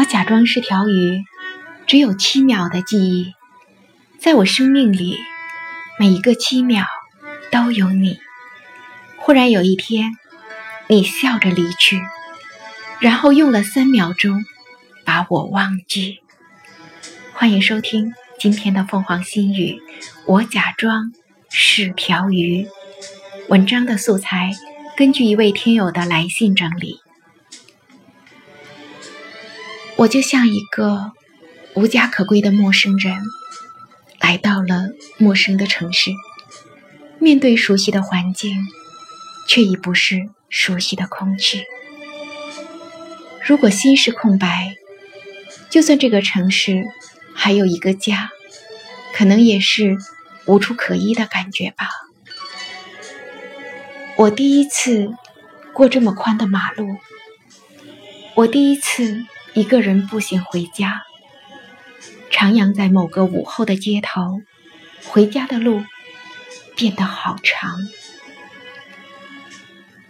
我假装是条鱼，只有七秒的记忆，在我生命里，每一个七秒都有你。忽然有一天，你笑着离去，然后用了三秒钟把我忘记。欢迎收听今天的凤凰心语，我假装是条鱼。文章的素材根据一位听友的来信整理。我就像一个无家可归的陌生人，来到了陌生的城市，面对熟悉的环境，却已不是熟悉的空气。如果心是空白，就算这个城市还有一个家，可能也是无处可依的感觉吧。我第一次过这么宽的马路，我第一次。一个人步行回家，徜徉在某个午后的街头，回家的路变得好长。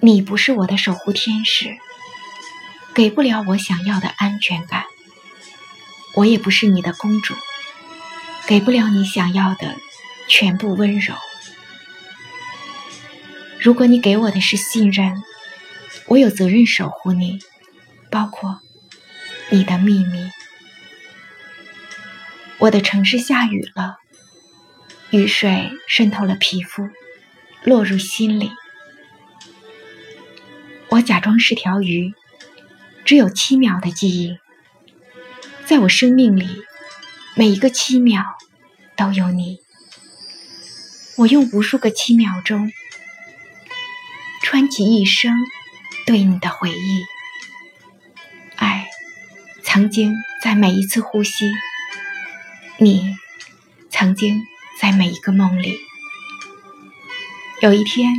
你不是我的守护天使，给不了我想要的安全感；我也不是你的公主，给不了你想要的全部温柔。如果你给我的是信任，我有责任守护你，包括。你的秘密。我的城市下雨了，雨水渗透了皮肤，落入心里。我假装是条鱼，只有七秒的记忆，在我生命里，每一个七秒都有你。我用无数个七秒钟，穿起一生对你的回忆。曾经在每一次呼吸，你曾经在每一个梦里。有一天，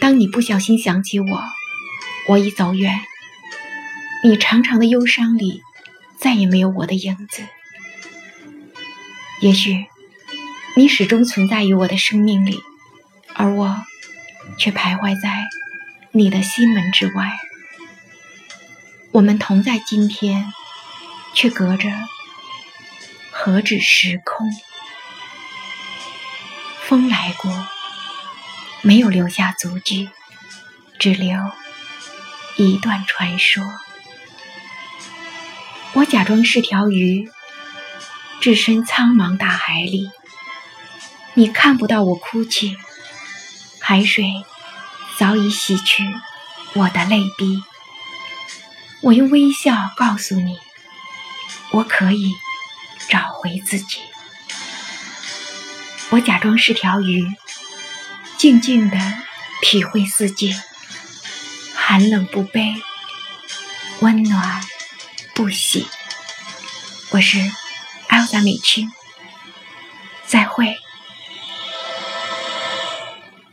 当你不小心想起我，我已走远，你长长的忧伤里再也没有我的影子。也许你始终存在于我的生命里，而我却徘徊在你的心门之外。我们同在今天。却隔着何止时空？风来过，没有留下足迹，只留一段传说。我假装是条鱼，置身苍茫大海里，你看不到我哭泣，海水早已洗去我的泪滴。我用微笑告诉你。我可以找回自己。我假装是条鱼，静静的体会四季，寒冷不悲，温暖不喜。我是艾莎美青，再会。